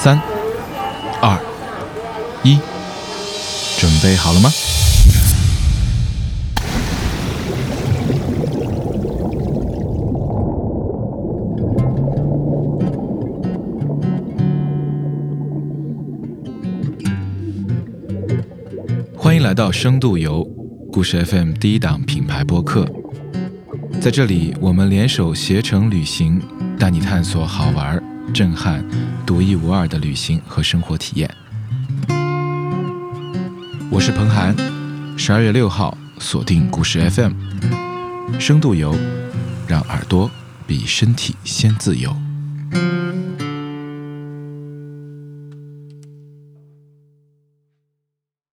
三二、一，准备好了吗？欢迎来到深度游故事 FM 第一档品牌播客，在这里，我们联手携程旅行，带你探索好玩、震撼、独一无二的旅行和生活体验。我是彭涵，十二月六号锁定故事 FM，深度游，让耳朵比身体先自由。